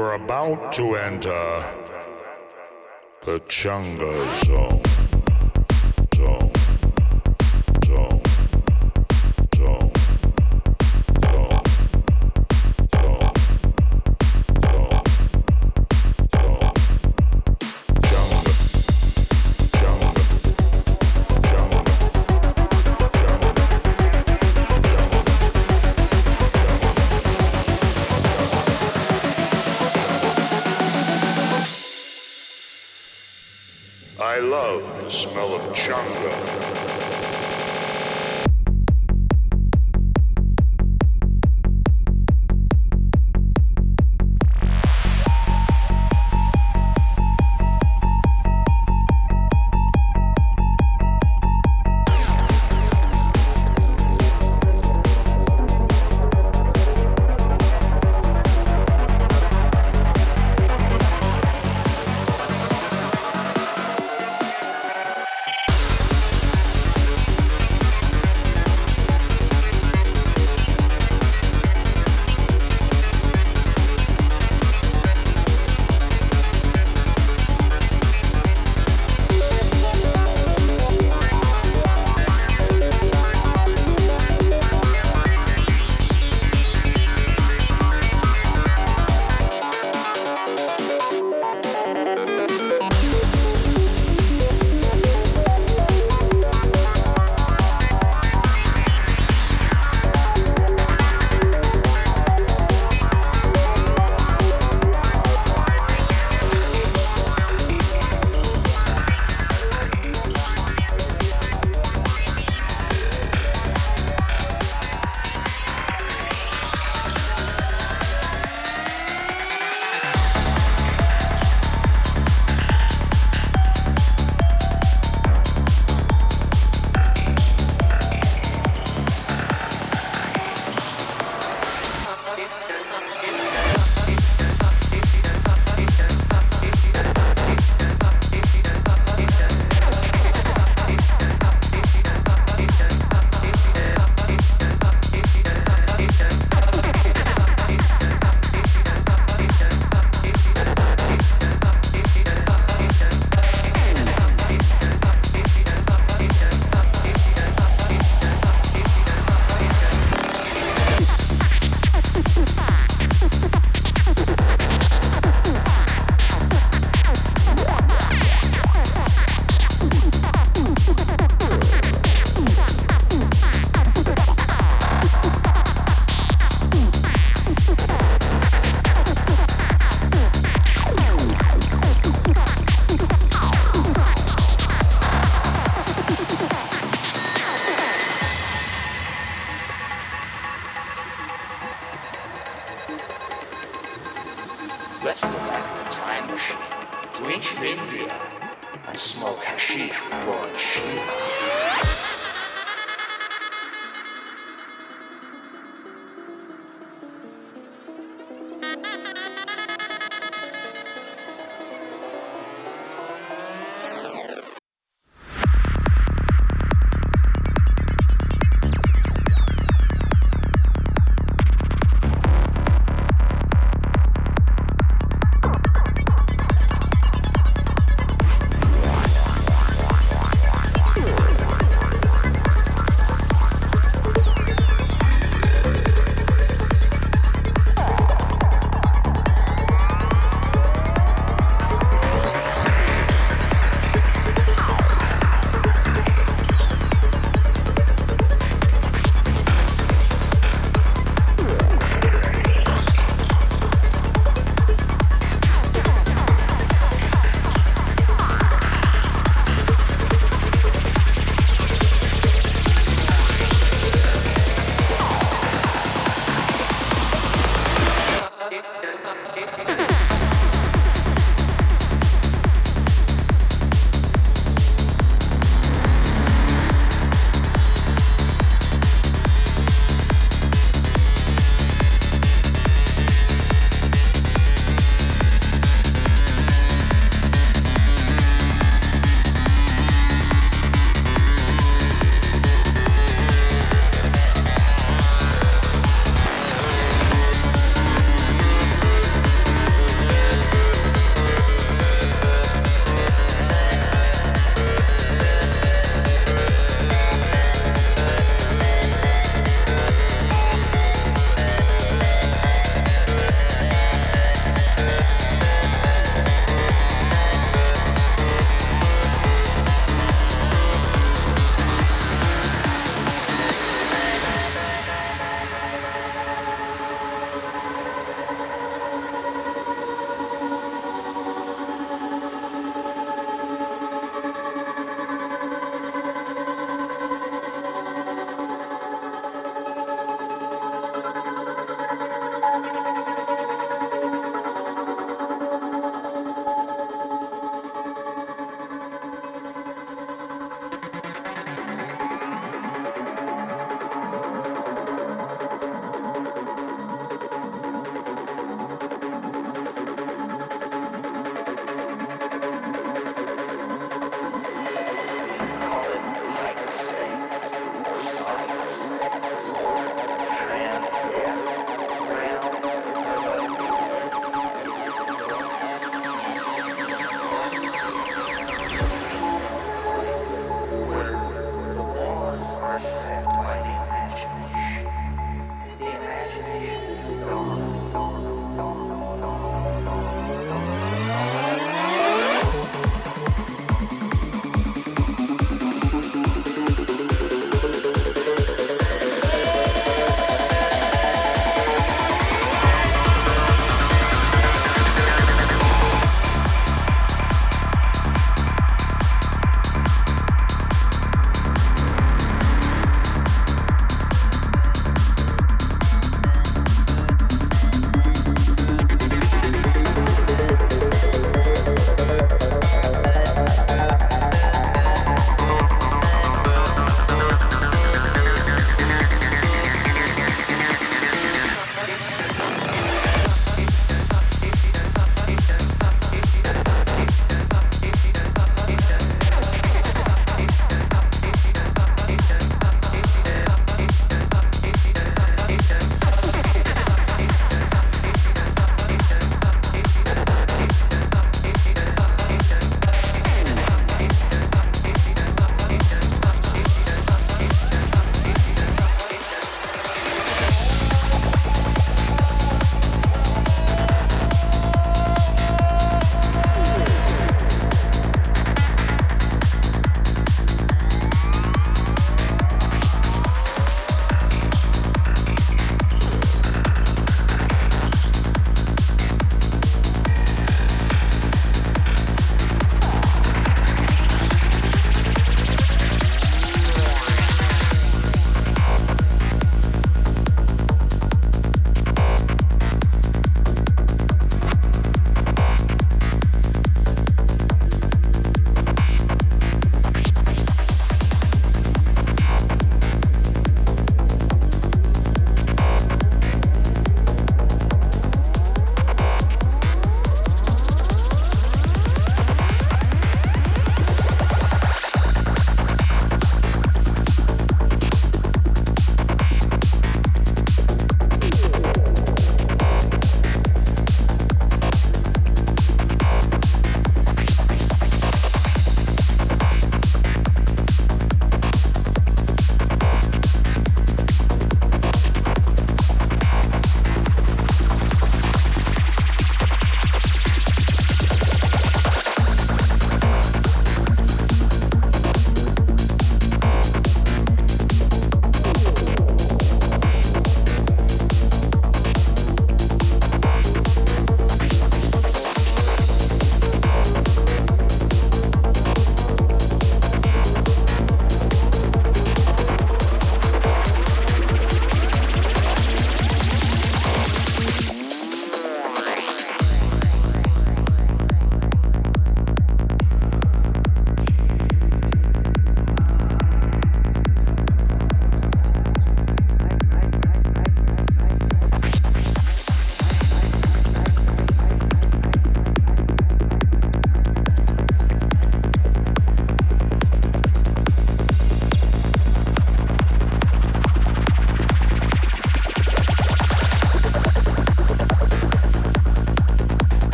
You're about to enter the Chunga. Zone.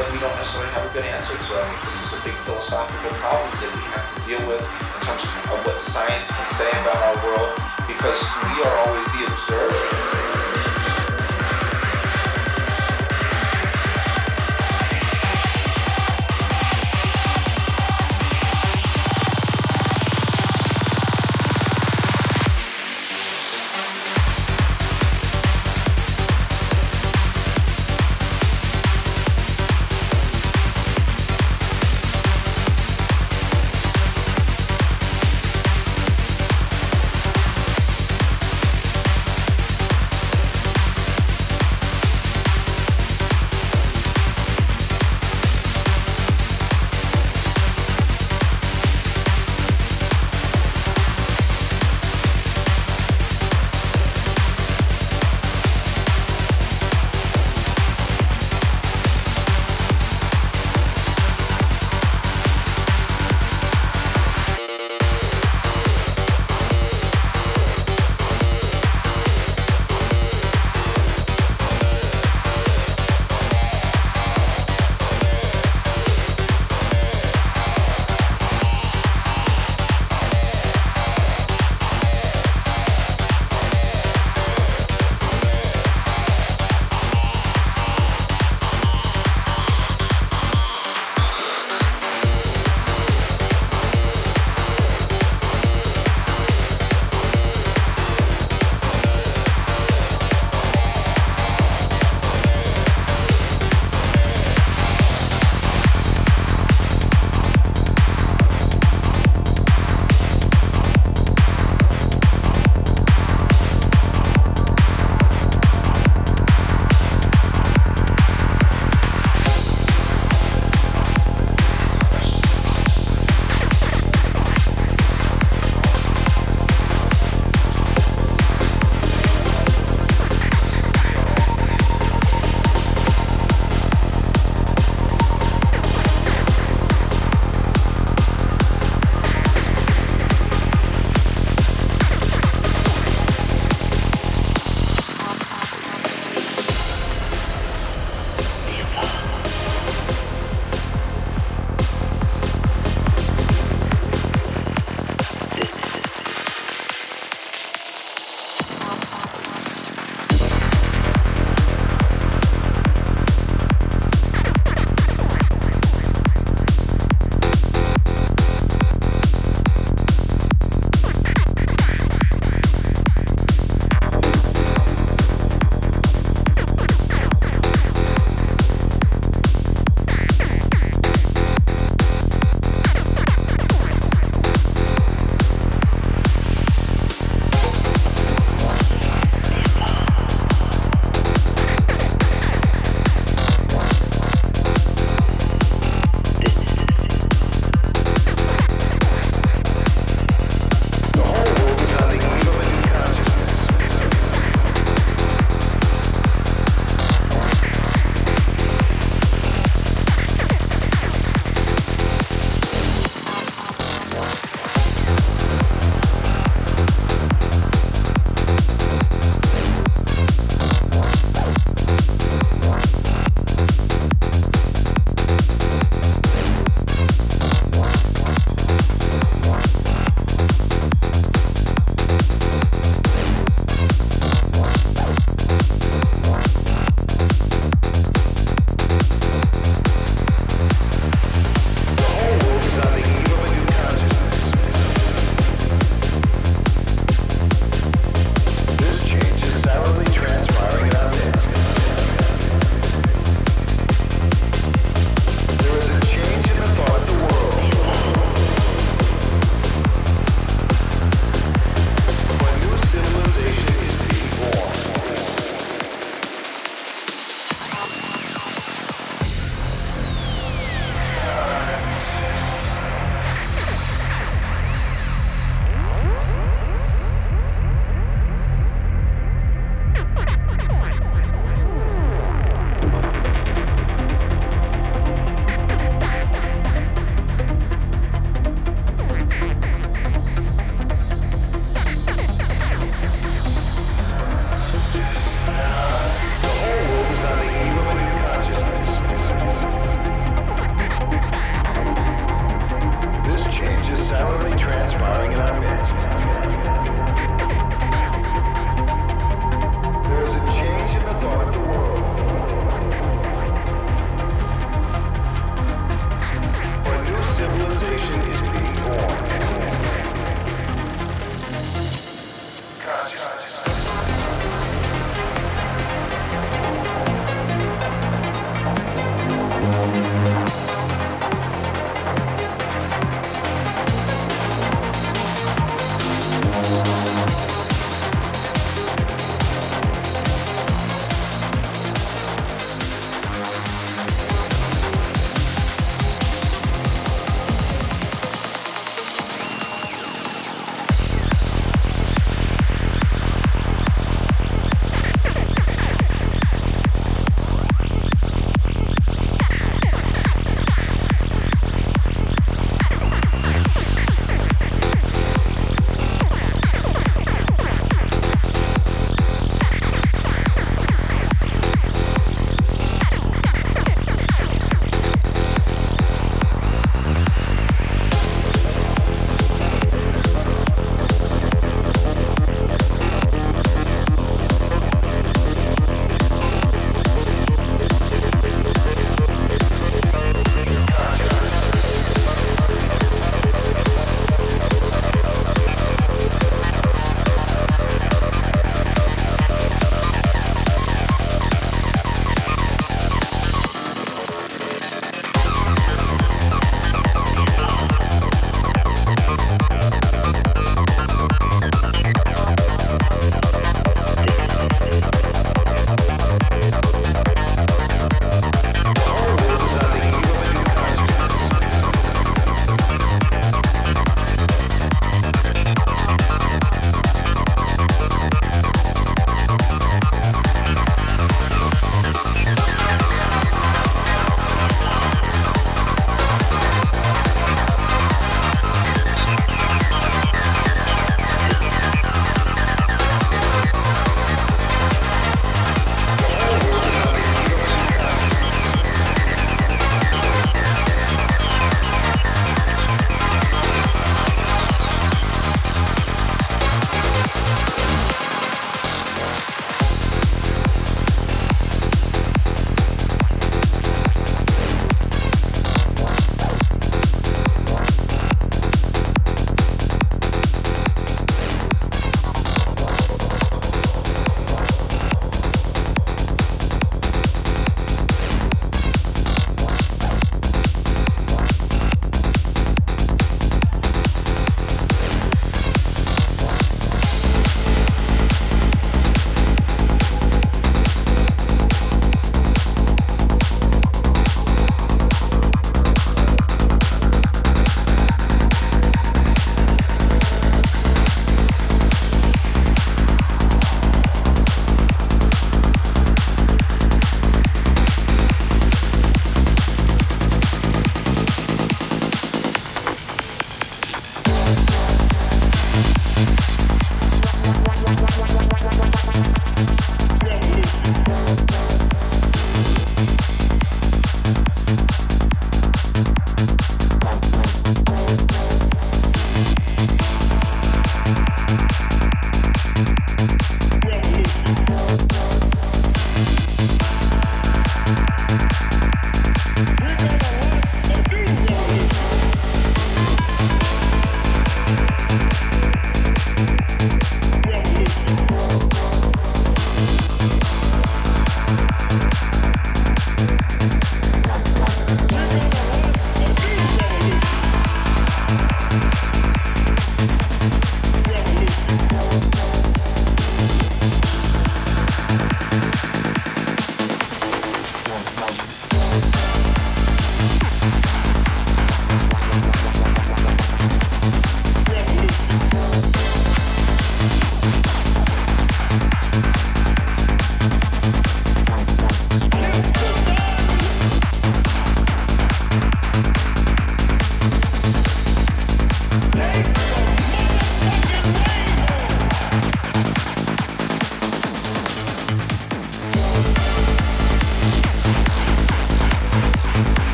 That we don't necessarily have a good answer to. I mean, this is a big philosophical problem that we have to deal with in terms of what science can say about our world because we are always the observer.